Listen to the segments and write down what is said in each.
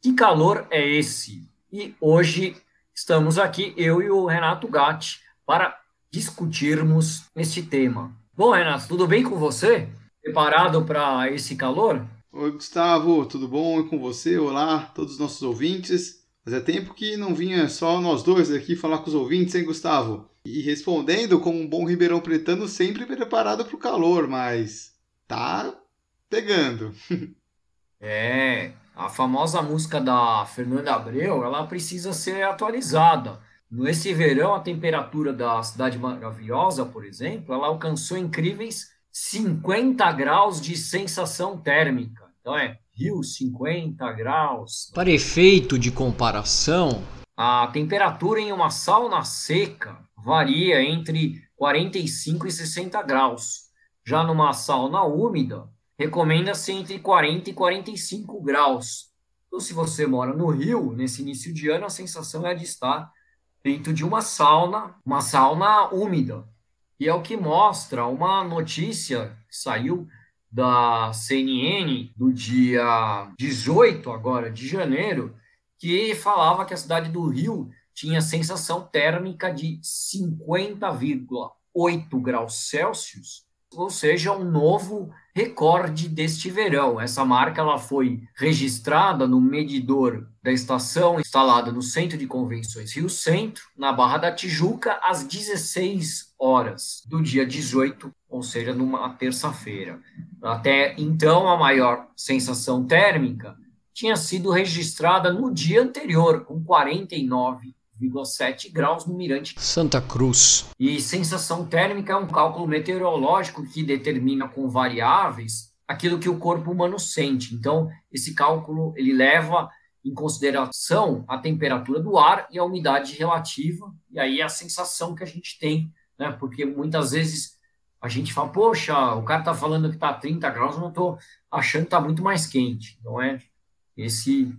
Que calor é esse? E hoje estamos aqui, eu e o Renato Gatti, para discutirmos este tema. Bom, Renato, tudo bem com você? Preparado para esse calor? Oi, Gustavo, tudo bom com você? Olá, todos os nossos ouvintes. Fazia tempo que não vinha só nós dois aqui falar com os ouvintes, hein, Gustavo? E respondendo como um bom ribeirão pretano, sempre preparado para o calor, mas tá pegando. é, a famosa música da Fernanda Abreu, ela precisa ser atualizada. Nesse verão, a temperatura da Cidade Maravilhosa, por exemplo, ela alcançou incríveis 50 graus de sensação térmica. Então é Rio 50 graus. Para efeito de comparação, a temperatura em uma sauna seca varia entre 45 e 60 graus. Já numa sauna úmida, recomenda-se entre 40 e 45 graus. Então, se você mora no Rio, nesse início de ano, a sensação é de estar dentro de uma sauna, uma sauna úmida. E é o que mostra uma notícia que saiu da CNN do dia 18 agora de janeiro, que falava que a cidade do Rio tinha sensação térmica de 50,8 graus Celsius, ou seja, um novo recorde deste verão. Essa marca ela foi registrada no medidor da estação instalada no Centro de Convenções Rio Centro, na Barra da Tijuca, às 16 horas do dia 18, ou seja, numa terça-feira. Até então, a maior sensação térmica tinha sido registrada no dia anterior, com 49,7 graus no Mirante Santa Cruz. E sensação térmica é um cálculo meteorológico que determina com variáveis aquilo que o corpo humano sente. Então, esse cálculo ele leva em consideração a temperatura do ar e a umidade relativa, e aí é a sensação que a gente tem, né? Porque muitas vezes a gente fala, poxa, o cara está falando que está 30 graus, eu não estou achando que está muito mais quente. Não é esse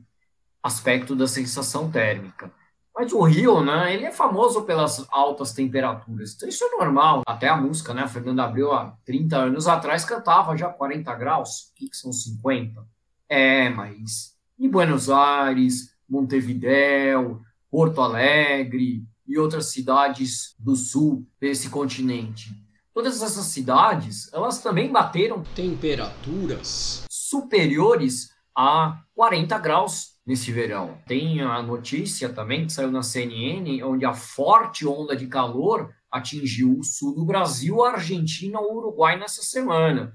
aspecto da sensação térmica. Mas o Rio, né, ele é famoso pelas altas temperaturas. Então isso é normal. Até a música, né, Fernando Abreu, há 30 anos atrás, cantava já 40 graus. O que, que são 50? É, mas em Buenos Aires, Montevidéu, Porto Alegre e outras cidades do sul desse continente. Todas essas cidades, elas também bateram temperaturas superiores a 40 graus nesse verão. Tem a notícia também que saiu na CNN, onde a forte onda de calor atingiu o sul do Brasil, a Argentina o Uruguai nessa semana,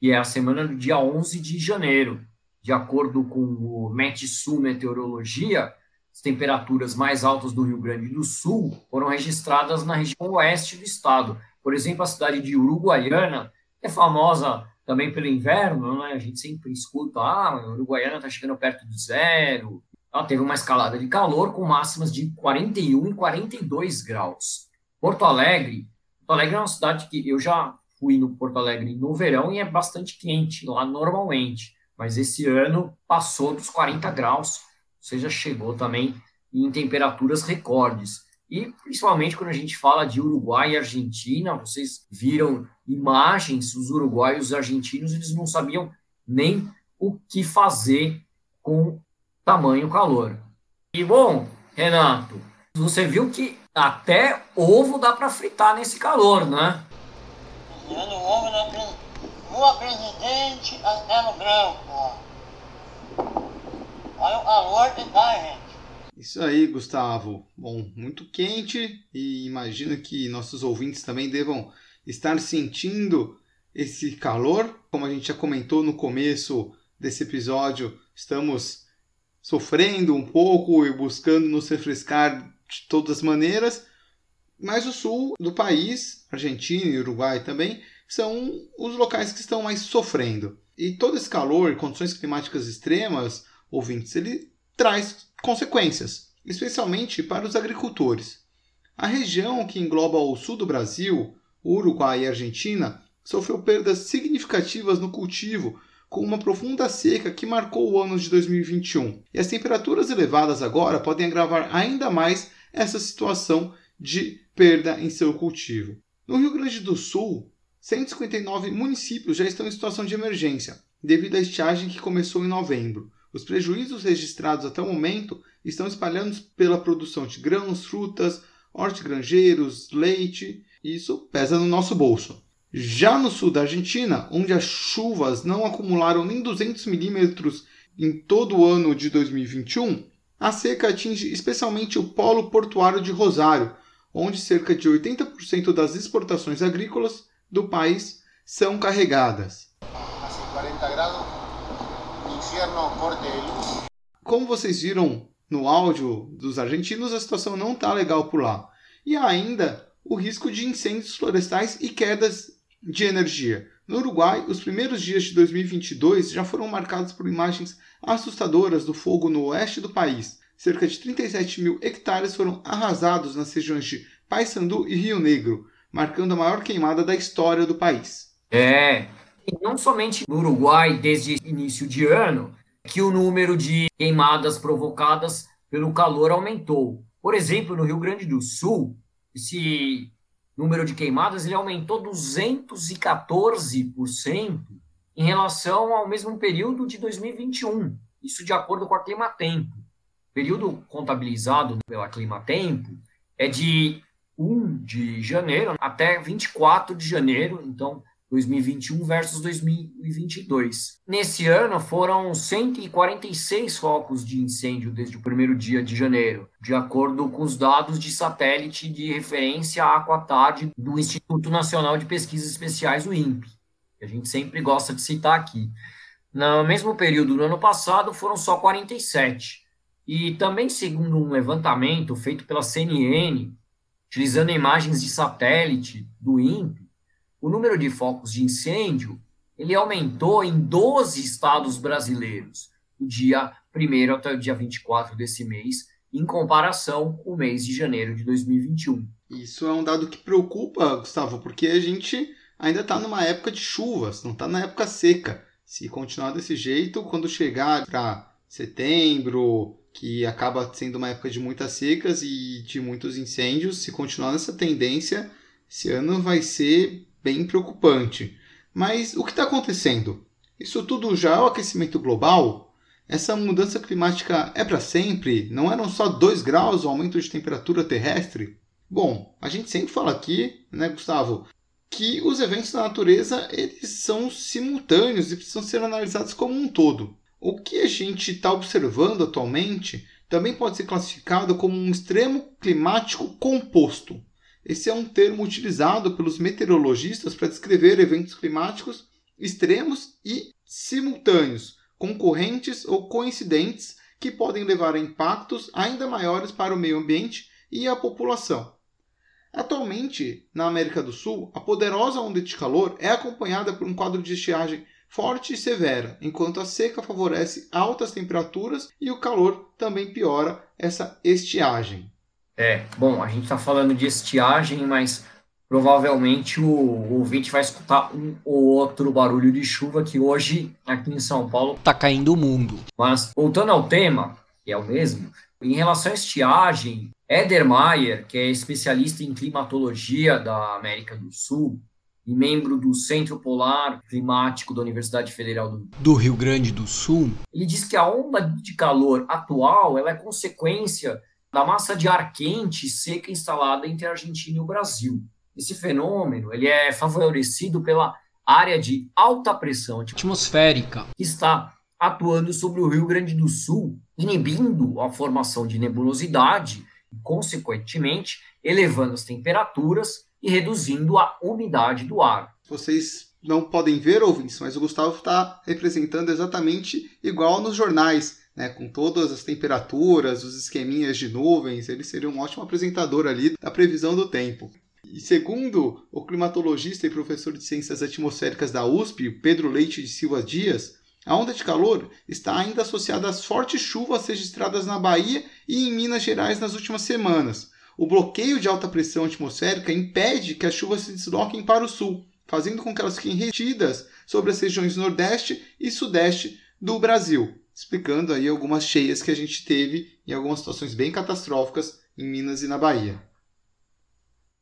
e é a semana do dia 11 de janeiro. De acordo com o Metsul Meteorologia, as temperaturas mais altas do Rio Grande do Sul foram registradas na região oeste do estado. Por exemplo, a cidade de Uruguaiana é famosa também pelo inverno, né? a gente sempre escuta, ah, a Uruguaiana está chegando perto do zero. Ela teve uma escalada de calor com máximas de 41 e 42 graus. Porto Alegre, Porto Alegre é uma cidade que eu já fui no Porto Alegre no verão e é bastante quente lá normalmente mas esse ano passou dos 40 graus, ou seja, chegou também em temperaturas recordes. E principalmente quando a gente fala de Uruguai e Argentina, vocês viram imagens, os uruguaios e os argentinos, eles não sabiam nem o que fazer com tamanho calor. E bom, Renato, você viu que até ovo dá para fritar nesse calor, né? ovo não Rua Presidente Castelo Branco. Olha o calor que tá, gente. Isso aí, Gustavo. Bom, muito quente e imagino que nossos ouvintes também devam estar sentindo esse calor. Como a gente já comentou no começo desse episódio, estamos sofrendo um pouco e buscando nos refrescar de todas as maneiras. Mas o sul do país, Argentina e Uruguai também, são os locais que estão mais sofrendo. E todo esse calor condições climáticas extremas, ouvintes, ele traz consequências, especialmente para os agricultores. A região que engloba o sul do Brasil, Uruguai e Argentina sofreu perdas significativas no cultivo com uma profunda seca que marcou o ano de 2021. E as temperaturas elevadas agora podem agravar ainda mais essa situação de perda em seu cultivo. No Rio Grande do Sul, 159 municípios já estão em situação de emergência, devido à estiagem que começou em novembro. Os prejuízos registrados até o momento estão espalhados pela produção de grãos, frutas, hortigranjeiros, leite, e isso pesa no nosso bolso. Já no sul da Argentina, onde as chuvas não acumularam nem 200 milímetros em todo o ano de 2021, a seca atinge especialmente o polo portuário de Rosário, onde cerca de 80% das exportações agrícolas do país são carregadas. Como vocês viram no áudio dos argentinos, a situação não está legal por lá. E ainda o risco de incêndios florestais e quedas de energia. No Uruguai, os primeiros dias de 2022 já foram marcados por imagens assustadoras do fogo no oeste do país. Cerca de 37 mil hectares foram arrasados nas regiões de Paysandu e Rio Negro, marcando a maior queimada da história do país. É, não somente no Uruguai, desde início de ano, que o número de queimadas provocadas pelo calor aumentou. Por exemplo, no Rio Grande do Sul, esse número de queimadas ele aumentou 214% em relação ao mesmo período de 2021. Isso de acordo com a Climatempo. O período contabilizado pela Climatempo é de 1 de janeiro até 24 de janeiro, então 2021 versus 2022. Nesse ano foram 146 focos de incêndio desde o primeiro dia de janeiro, de acordo com os dados de satélite de referência à Aquatard do Instituto Nacional de Pesquisas Especiais, o INPE, que a gente sempre gosta de citar aqui. No mesmo período do ano passado foram só 47. E também segundo um levantamento feito pela CNN, utilizando imagens de satélite do INPE, o número de focos de incêndio ele aumentou em 12 estados brasileiros, do dia 1 até o dia 24 desse mês, em comparação com o mês de janeiro de 2021. Isso é um dado que preocupa, Gustavo, porque a gente ainda está numa época de chuvas, não está na época seca. Se continuar desse jeito, quando chegar para setembro, que acaba sendo uma época de muitas secas e de muitos incêndios, se continuar nessa tendência, esse ano vai ser bem preocupante. Mas o que está acontecendo? Isso tudo já é o aquecimento global? Essa mudança climática é para sempre? Não eram só 2 graus o aumento de temperatura terrestre? Bom, a gente sempre fala aqui, né, Gustavo, que os eventos da natureza eles são simultâneos e precisam ser analisados como um todo. O que a gente está observando atualmente também pode ser classificado como um extremo climático composto. Esse é um termo utilizado pelos meteorologistas para descrever eventos climáticos extremos e simultâneos, concorrentes ou coincidentes, que podem levar a impactos ainda maiores para o meio ambiente e a população. Atualmente, na América do Sul, a poderosa onda de calor é acompanhada por um quadro de estiagem forte e severa, enquanto a seca favorece altas temperaturas e o calor também piora essa estiagem. É, bom, a gente está falando de estiagem, mas provavelmente o, o ouvinte vai escutar um ou outro barulho de chuva que hoje aqui em São Paulo tá caindo o mundo. Mas voltando ao tema, que é o mesmo, em relação à estiagem, Eder Mayer, que é especialista em climatologia da América do Sul e membro do Centro Polar Climático da Universidade Federal do, do Rio Grande do Sul, ele diz que a onda de calor atual ela é consequência da massa de ar quente seca instalada entre a Argentina e o Brasil. Esse fenômeno ele é favorecido pela área de alta pressão atmosférica que está atuando sobre o Rio Grande do Sul, inibindo a formação de nebulosidade e, consequentemente, elevando as temperaturas e reduzindo a umidade do ar. Vocês não podem ver, ouvintes, mas o Gustavo está representando exatamente igual nos jornais né, com todas as temperaturas, os esqueminhas de nuvens, ele seria um ótimo apresentador ali da previsão do tempo. E segundo o climatologista e professor de ciências atmosféricas da USP, Pedro Leite de Silva Dias, A onda de calor está ainda associada às fortes chuvas registradas na Bahia e em Minas Gerais nas últimas semanas. O bloqueio de alta pressão atmosférica impede que as chuvas se desloquem para o sul, fazendo com que elas fiquem retidas sobre as regiões nordeste e sudeste do Brasil, explicando aí algumas cheias que a gente teve em algumas situações bem catastróficas em Minas e na Bahia.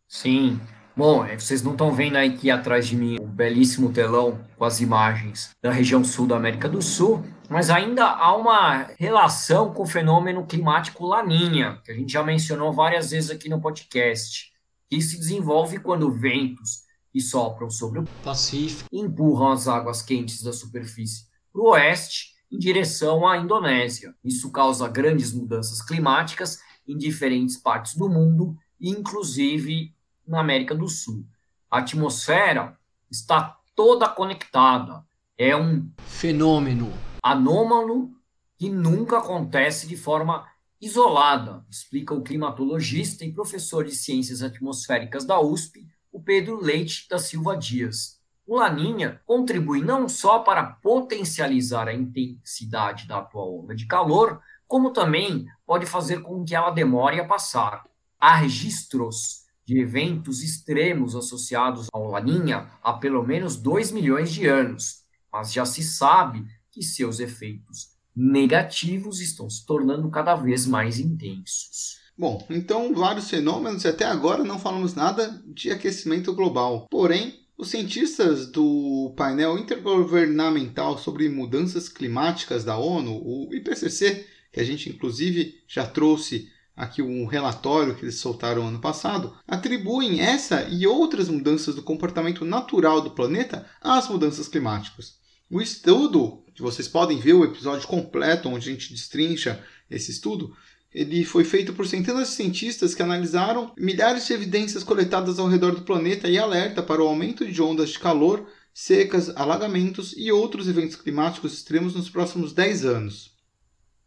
Sim, Bom, é, vocês não estão vendo aí aqui atrás de mim o um belíssimo telão com as imagens da região sul da América do Sul, mas ainda há uma relação com o fenômeno climático Laninha, que a gente já mencionou várias vezes aqui no podcast, que se desenvolve quando ventos que sopram sobre o Pacífico empurram as águas quentes da superfície para o oeste em direção à Indonésia. Isso causa grandes mudanças climáticas em diferentes partes do mundo, inclusive na América do Sul. A atmosfera está toda conectada. É um fenômeno anômalo que nunca acontece de forma isolada, explica o climatologista e professor de ciências atmosféricas da USP, o Pedro Leite da Silva Dias. O Laninha contribui não só para potencializar a intensidade da atual onda de calor, como também pode fazer com que ela demore a passar. Há registros de eventos extremos associados ao Laninha há pelo menos 2 milhões de anos, mas já se sabe que seus efeitos negativos estão se tornando cada vez mais intensos. Bom, então vários fenômenos e até agora não falamos nada de aquecimento global. Porém, os cientistas do painel intergovernamental sobre mudanças climáticas da ONU, o IPCC, que a gente inclusive já trouxe aqui um relatório que eles soltaram ano passado, atribuem essa e outras mudanças do comportamento natural do planeta às mudanças climáticas. O estudo, que vocês podem ver o episódio completo onde a gente destrincha esse estudo, ele foi feito por centenas de cientistas que analisaram milhares de evidências coletadas ao redor do planeta e alerta para o aumento de ondas de calor, secas, alagamentos e outros eventos climáticos extremos nos próximos 10 anos.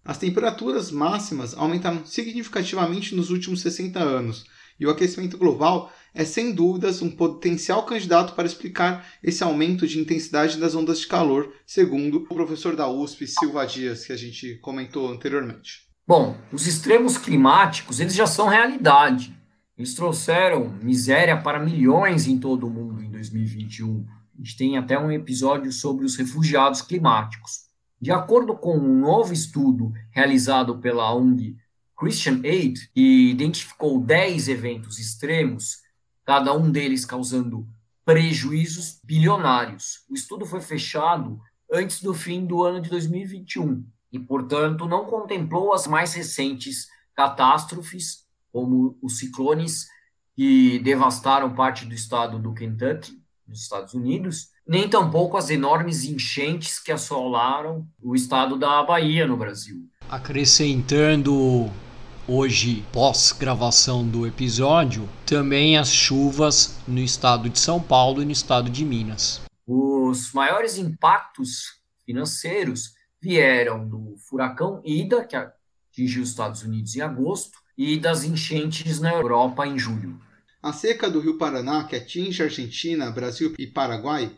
As temperaturas máximas aumentaram significativamente nos últimos 60 anos, e o aquecimento global é sem dúvidas um potencial candidato para explicar esse aumento de intensidade das ondas de calor, segundo o professor da USP, Silva Dias, que a gente comentou anteriormente. Bom, os extremos climáticos, eles já são realidade. Eles trouxeram miséria para milhões em todo o mundo em 2021. A gente tem até um episódio sobre os refugiados climáticos. De acordo com um novo estudo realizado pela ONG Christian Aid, que identificou 10 eventos extremos, cada um deles causando prejuízos bilionários. O estudo foi fechado antes do fim do ano de 2021 e, portanto, não contemplou as mais recentes catástrofes, como os ciclones que devastaram parte do estado do Kentucky, nos Estados Unidos, nem tampouco as enormes enchentes que assolaram o estado da Bahia no Brasil. Acrescentando hoje, pós-gravação do episódio, também as chuvas no estado de São Paulo e no estado de Minas. Os maiores impactos financeiros vieram do furacão Ida, que atingiu os Estados Unidos em agosto, e das enchentes na Europa em julho. A seca do Rio Paraná, que atinge Argentina, Brasil e Paraguai,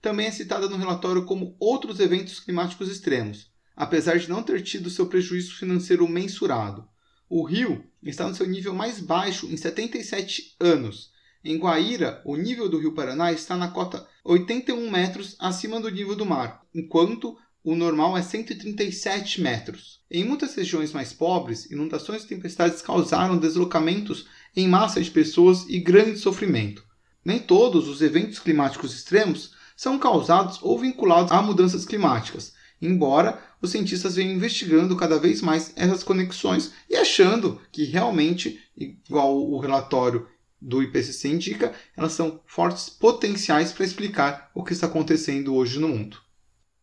também é citada no relatório como outros eventos climáticos extremos, apesar de não ter tido seu prejuízo financeiro mensurado. O rio está no seu nível mais baixo em 77 anos. Em Guaíra, o nível do rio Paraná está na cota 81 metros acima do nível do mar, enquanto o normal é 137 metros. Em muitas regiões mais pobres, inundações e tempestades causaram deslocamentos em massa de pessoas e grande sofrimento. Nem todos os eventos climáticos extremos são causados ou vinculados a mudanças climáticas, embora os cientistas venham investigando cada vez mais essas conexões e achando que realmente, igual o relatório do IPCC indica, elas são fortes potenciais para explicar o que está acontecendo hoje no mundo.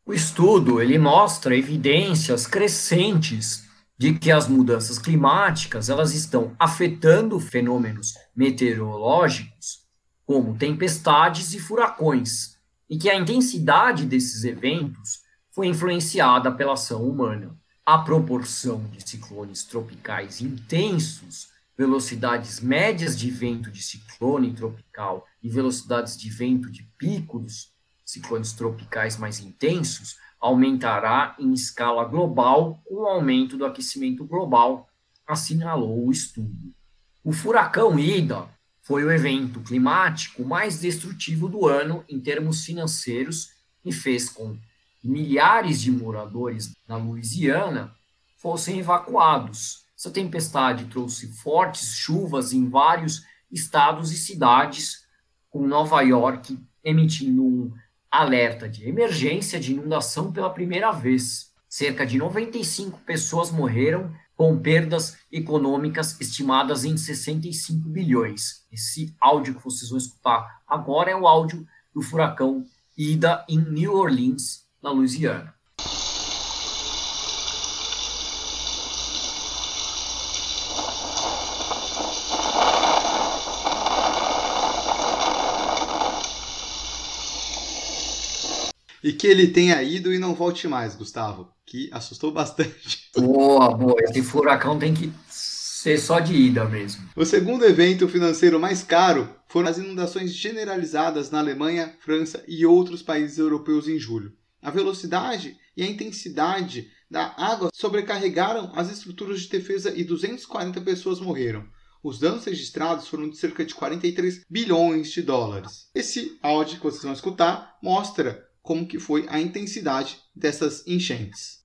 O estudo ele mostra evidências crescentes de que as mudanças climáticas elas estão afetando fenômenos meteorológicos como tempestades e furacões, e que a intensidade desses eventos foi influenciada pela ação humana. A proporção de ciclones tropicais intensos, velocidades médias de vento de ciclone tropical e velocidades de vento de pico dos ciclones tropicais mais intensos aumentará em escala global com o aumento do aquecimento global, assinalou o estudo. O furacão Ida foi o evento climático mais destrutivo do ano em termos financeiros e fez com que milhares de moradores na Louisiana fossem evacuados. Essa tempestade trouxe fortes chuvas em vários estados e cidades, com Nova York emitindo um alerta de emergência de inundação pela primeira vez. Cerca de 95 pessoas morreram, com perdas econômicas estimadas em 65 bilhões. Esse áudio que vocês vão escutar agora é o áudio do furacão Ida em New Orleans, na Louisiana. E que ele tenha ido e não volte mais, Gustavo, que assustou bastante. Boa, boa. Esse furacão tem que ser só de ida mesmo. O segundo evento financeiro mais caro foram as inundações generalizadas na Alemanha, França e outros países europeus em julho. A velocidade e a intensidade da água sobrecarregaram as estruturas de defesa e 240 pessoas morreram. Os danos registrados foram de cerca de 43 bilhões de dólares. Esse áudio que vocês vão escutar mostra como que foi a intensidade dessas enchentes.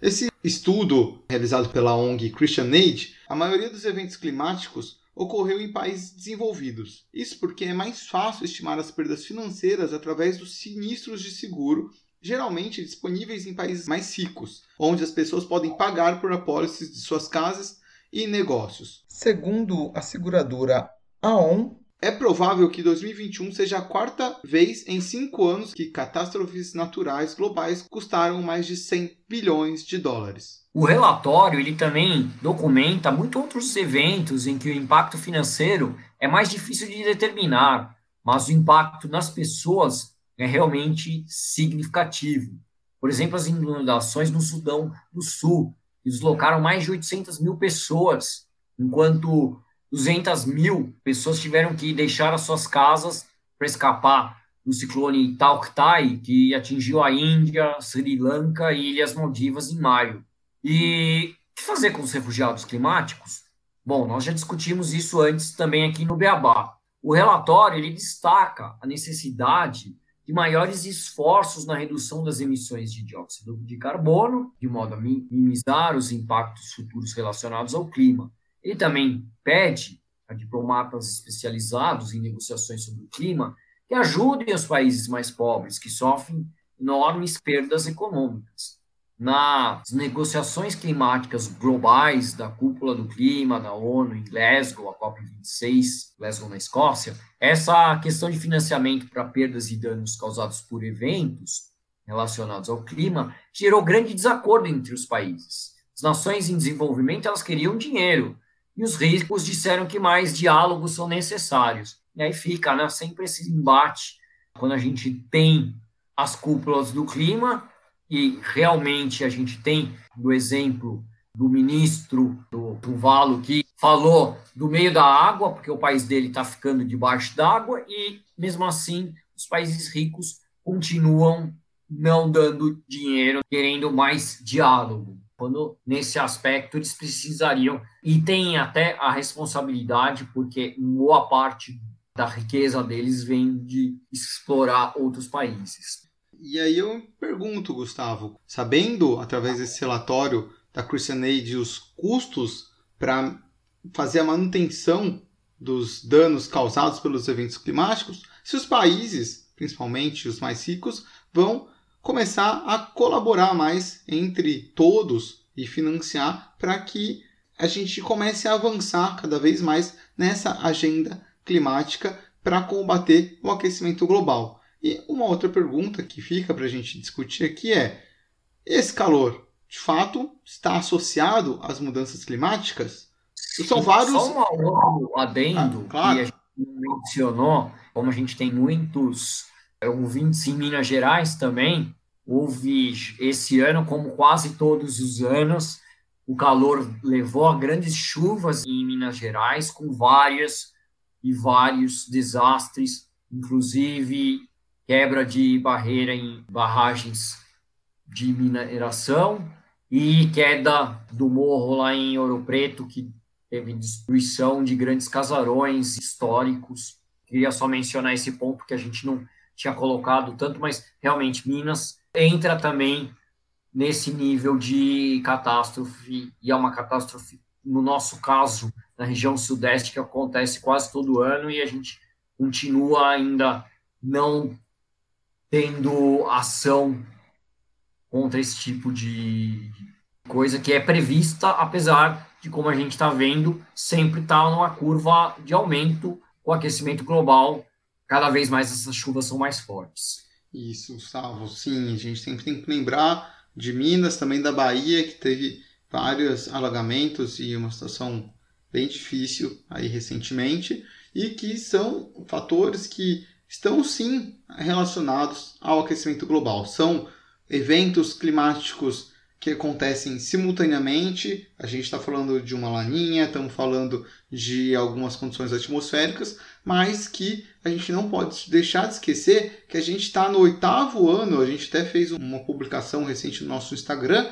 Esse estudo realizado pela ONG Christian Aid, a maioria dos eventos climáticos ocorreu em países desenvolvidos. Isso porque é mais fácil estimar as perdas financeiras através dos sinistros de seguro geralmente disponíveis em países mais ricos, onde as pessoas podem pagar por apólices de suas casas e negócios. Segundo a seguradora Aon, é provável que 2021 seja a quarta vez em cinco anos que catástrofes naturais globais custaram mais de 100 bilhões de dólares. O relatório ele também documenta muitos outros eventos em que o impacto financeiro é mais difícil de determinar, mas o impacto nas pessoas é realmente significativo. Por exemplo, as inundações no Sudão do Sul, que deslocaram mais de 800 mil pessoas, enquanto 200 mil pessoas tiveram que deixar as suas casas para escapar do ciclone Tauktai, que atingiu a Índia, Sri Lanka e Ilhas Maldivas em maio. E o que fazer com os refugiados climáticos? Bom, nós já discutimos isso antes também aqui no Beabá. O relatório ele destaca a necessidade de maiores esforços na redução das emissões de dióxido de carbono, de modo a minimizar os impactos futuros relacionados ao clima. Ele também pede a diplomatas especializados em negociações sobre o clima que ajudem os países mais pobres, que sofrem enormes perdas econômicas nas negociações climáticas globais da cúpula do clima da ONU em Glasgow, a COP26, Glasgow na Escócia, essa questão de financiamento para perdas e danos causados por eventos relacionados ao clima gerou grande desacordo entre os países. As nações em desenvolvimento elas queriam dinheiro e os ricos disseram que mais diálogos são necessários. E aí fica né, sempre esse embate quando a gente tem as cúpulas do clima e realmente a gente tem o exemplo do ministro do Tuvalu que falou do meio da água, porque o país dele está ficando debaixo d'água, e mesmo assim os países ricos continuam não dando dinheiro, querendo mais diálogo, quando nesse aspecto eles precisariam e têm até a responsabilidade, porque boa parte da riqueza deles vem de explorar outros países. E aí eu pergunto, Gustavo, sabendo através desse relatório da Christian Aid os custos para fazer a manutenção dos danos causados pelos eventos climáticos, se os países, principalmente os mais ricos, vão começar a colaborar mais entre todos e financiar para que a gente comece a avançar cada vez mais nessa agenda climática para combater o aquecimento global. E uma outra pergunta que fica para a gente discutir aqui é: esse calor, de fato, está associado às mudanças climáticas? São vários. Só um adendo ah, claro. que a gente mencionou, como a gente tem muitos ouvintes em Minas Gerais também, houve esse ano, como quase todos os anos, o calor levou a grandes chuvas em Minas Gerais, com várias e vários desastres, inclusive quebra de barreira em barragens de mineração e queda do morro lá em Ouro Preto, que teve destruição de grandes casarões históricos. Queria só mencionar esse ponto que a gente não tinha colocado tanto, mas realmente Minas entra também nesse nível de catástrofe, e é uma catástrofe, no nosso caso, na região sudeste, que acontece quase todo ano, e a gente continua ainda não tendo ação contra esse tipo de coisa que é prevista, apesar de, como a gente está vendo, sempre está numa curva de aumento com o aquecimento global. Cada vez mais essas chuvas são mais fortes. Isso, Salvo. Sim, a gente sempre tem que lembrar de Minas, também da Bahia, que teve vários alagamentos e uma situação bem difícil aí recentemente, e que são fatores que estão sim relacionados ao aquecimento global. São eventos climáticos que acontecem simultaneamente. A gente está falando de uma laninha, estamos falando de algumas condições atmosféricas, mas que a gente não pode deixar de esquecer que a gente está no oitavo ano. A gente até fez uma publicação recente no nosso Instagram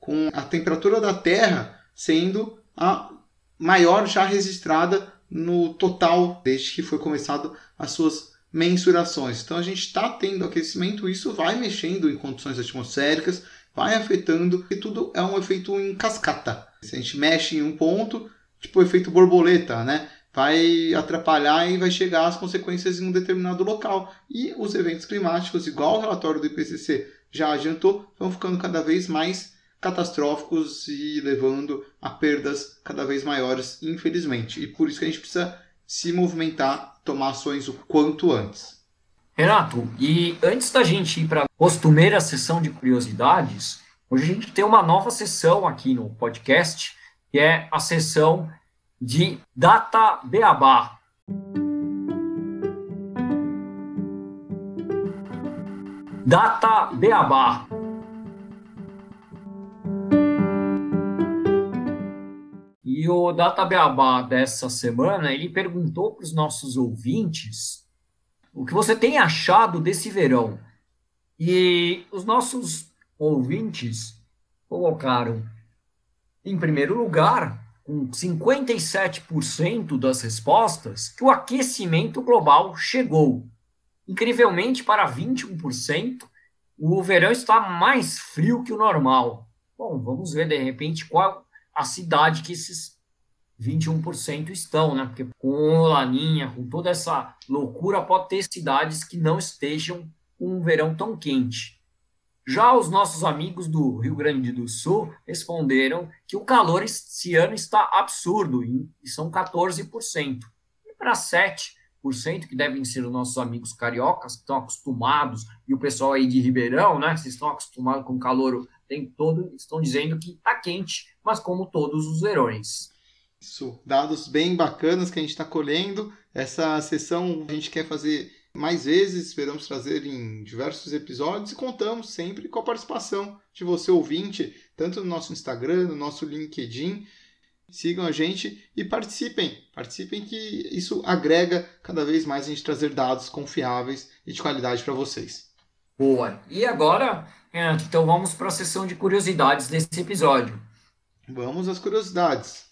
com a temperatura da Terra sendo a maior já registrada no total desde que foi começado as suas mensurações. Então a gente está tendo aquecimento, isso vai mexendo em condições atmosféricas, vai afetando, e tudo é um efeito em cascata. Se a gente mexe em um ponto, tipo o efeito borboleta, né? Vai atrapalhar e vai chegar às consequências em um determinado local. E os eventos climáticos, igual o relatório do IPCC já adiantou, vão ficando cada vez mais catastróficos e levando a perdas cada vez maiores, infelizmente. E por isso que a gente precisa se movimentar, tomar ações o quanto antes. Renato, e antes da gente ir para a costumeira sessão de curiosidades, hoje a gente tem uma nova sessão aqui no podcast, que é a sessão de Data Beabá. Data Beabá. E o Data Beabá dessa semana, ele perguntou para os nossos ouvintes o que você tem achado desse verão? E os nossos ouvintes colocaram, em primeiro lugar, com 57% das respostas, que o aquecimento global chegou. Incrivelmente, para 21%, o verão está mais frio que o normal. Bom, vamos ver de repente qual a cidade que esses 21% estão, né? Porque com o Laninha, com toda essa loucura, pode ter cidades que não estejam um verão tão quente. Já os nossos amigos do Rio Grande do Sul responderam que o calor esse ano está absurdo, e são 14%. E para 7%, que devem ser os nossos amigos cariocas, que estão acostumados, e o pessoal aí de Ribeirão, né, que estão acostumados com calor o tempo todo, estão dizendo que está quente, mas como todos os verões. Isso, dados bem bacanas que a gente está colhendo. Essa sessão a gente quer fazer mais vezes, esperamos trazer em diversos episódios e contamos sempre com a participação de você ouvinte, tanto no nosso Instagram, no nosso LinkedIn. Sigam a gente e participem. Participem que isso agrega cada vez mais a gente trazer dados confiáveis e de qualidade para vocês. Boa. E agora, então vamos para a sessão de curiosidades desse episódio. Vamos às curiosidades.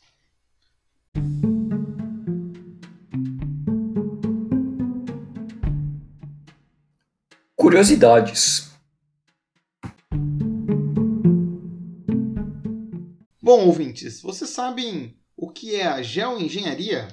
Curiosidades. Bom, ouvintes, vocês sabem o que é a geoengenharia?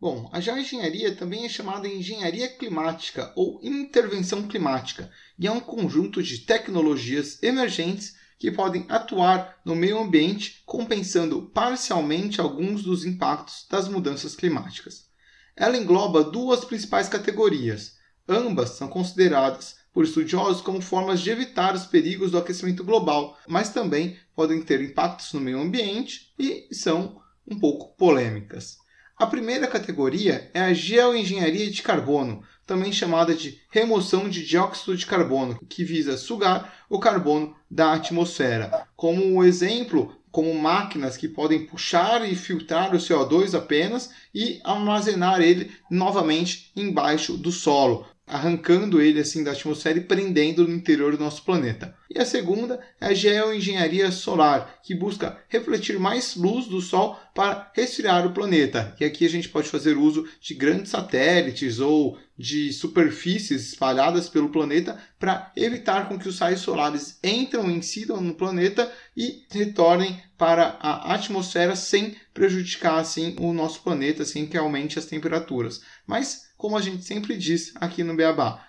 Bom, a geoengenharia também é chamada engenharia climática ou intervenção climática e é um conjunto de tecnologias emergentes que podem atuar no meio ambiente, compensando parcialmente alguns dos impactos das mudanças climáticas. Ela engloba duas principais categorias. Ambas são consideradas por estudiosos como formas de evitar os perigos do aquecimento global, mas também podem ter impactos no meio ambiente e são um pouco polêmicas. A primeira categoria é a geoengenharia de carbono, também chamada de remoção de dióxido de carbono, que visa sugar o carbono da atmosfera. Como exemplo, como máquinas que podem puxar e filtrar o CO2 apenas e armazenar ele novamente embaixo do solo, arrancando ele assim da atmosfera e prendendo no interior do nosso planeta. E a segunda é a geoengenharia solar, que busca refletir mais luz do Sol para resfriar o planeta. E aqui a gente pode fazer uso de grandes satélites ou de superfícies espalhadas pelo planeta para evitar com que os raios solares entram, incidam no planeta e retornem para a atmosfera sem prejudicar assim o nosso planeta, sem que aumente as temperaturas. Mas como a gente sempre diz aqui no Beabá,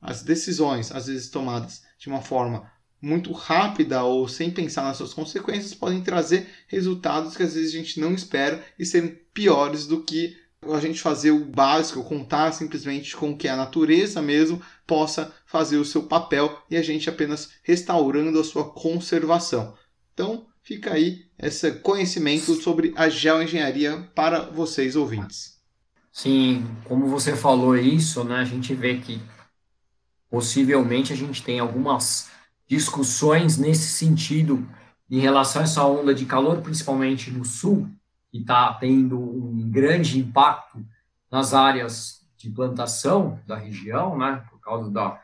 as decisões, às vezes tomadas de uma forma muito rápida ou sem pensar nas suas consequências, podem trazer resultados que às vezes a gente não espera e serem piores do que a gente fazer o básico, contar simplesmente com que a natureza mesmo possa fazer o seu papel e a gente apenas restaurando a sua conservação. Então, fica aí esse conhecimento sobre a geoengenharia para vocês ouvintes. Sim, como você falou isso, né, a gente vê que possivelmente a gente tem algumas discussões nesse sentido em relação a essa onda de calor, principalmente no sul, que está tendo um grande impacto nas áreas de plantação da região, né, por causa da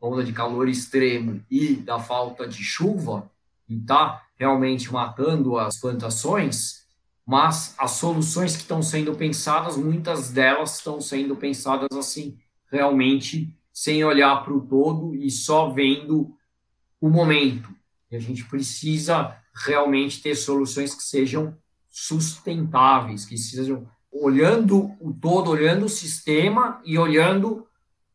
onda de calor extremo e da falta de chuva, e está realmente matando as plantações mas as soluções que estão sendo pensadas, muitas delas estão sendo pensadas assim, realmente sem olhar para o todo e só vendo o momento. E a gente precisa realmente ter soluções que sejam sustentáveis, que sejam olhando o todo, olhando o sistema e olhando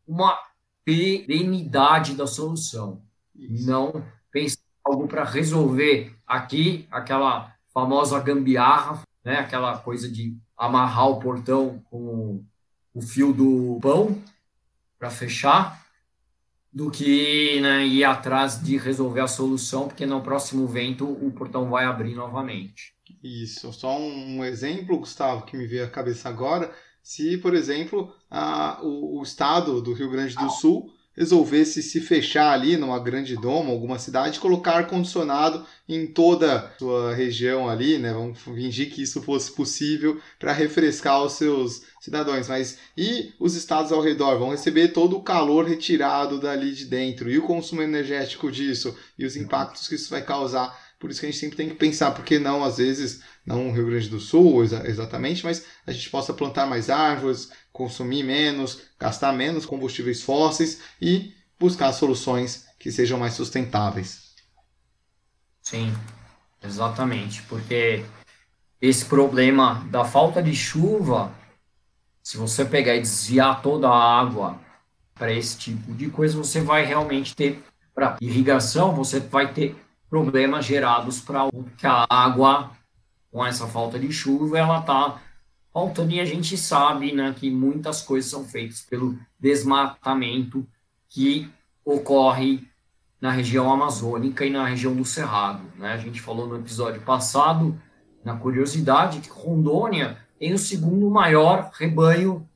uma perenidade da solução. Isso. Não pensar algo para resolver aqui aquela famosa gambiarra, né? Aquela coisa de amarrar o portão com o fio do pão para fechar, do que né, ir atrás de resolver a solução, porque no próximo vento o portão vai abrir novamente. Isso, só um exemplo, Gustavo, que me veio à cabeça agora. Se, por exemplo, a, o, o estado do Rio Grande do Sul resolvesse se fechar ali numa grande doma, alguma cidade, colocar ar-condicionado em toda a sua região ali, né? Vamos fingir que isso fosse possível para refrescar os seus cidadãos. Mas e os estados ao redor vão receber todo o calor retirado dali de dentro e o consumo energético disso e os impactos que isso vai causar. Por isso que a gente sempre tem que pensar, por que não, às vezes, não o Rio Grande do Sul exatamente, mas a gente possa plantar mais árvores, consumir menos, gastar menos combustíveis fósseis e buscar soluções que sejam mais sustentáveis. Sim, exatamente, porque esse problema da falta de chuva, se você pegar e desviar toda a água para esse tipo de coisa, você vai realmente ter para irrigação, você vai ter problemas gerados para que a água com essa falta de chuva ela está faltando e a gente sabe né, que muitas coisas são feitas pelo desmatamento que ocorre na região amazônica e na região do Cerrado. Né? A gente falou no episódio passado, na curiosidade, que Rondônia tem o segundo maior rebanho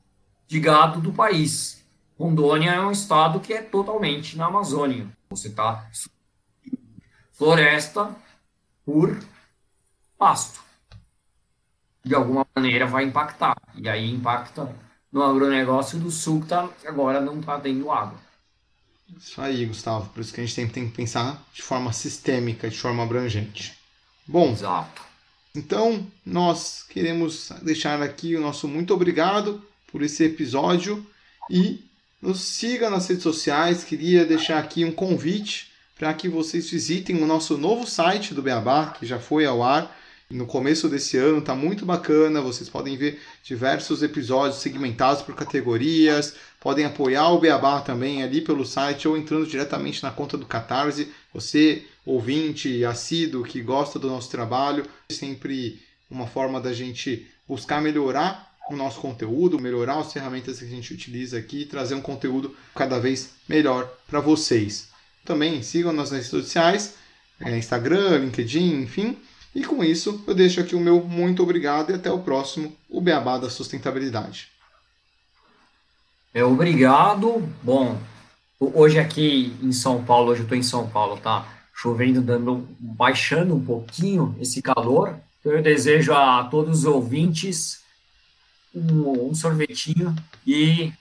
de gado do país. Rondônia é um estado que é totalmente na Amazônia. Você está floresta por pasto de alguma maneira vai impactar. E aí impacta no agronegócio do sul que tá, agora não está tendo água. Isso aí, Gustavo. Por isso que a gente tem, tem que pensar de forma sistêmica, de forma abrangente. Bom, Exato. então nós queremos deixar aqui o nosso muito obrigado por esse episódio e nos siga nas redes sociais. Queria deixar aqui um convite para que vocês visitem o nosso novo site do Beabá, que já foi ao ar no começo desse ano, tá muito bacana. Vocês podem ver diversos episódios segmentados por categorias, podem apoiar o Beabá também ali pelo site ou entrando diretamente na conta do Catarse. Você, ouvinte, assíduo, que gosta do nosso trabalho, é sempre uma forma da gente buscar melhorar o nosso conteúdo, melhorar as ferramentas que a gente utiliza aqui e trazer um conteúdo cada vez melhor para vocês. Também sigam nas redes sociais, é, Instagram, LinkedIn, enfim. E com isso, eu deixo aqui o meu muito obrigado e até o próximo, o Beabá da Sustentabilidade. É, obrigado. Bom, hoje aqui em São Paulo, hoje eu estou em São Paulo, tá chovendo, dando, baixando um pouquinho esse calor. Então eu desejo a todos os ouvintes um, um sorvetinho e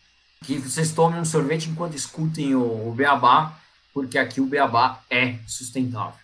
que vocês tomem um sorvete enquanto escutem o, o Beabá, porque aqui o Beabá é sustentável.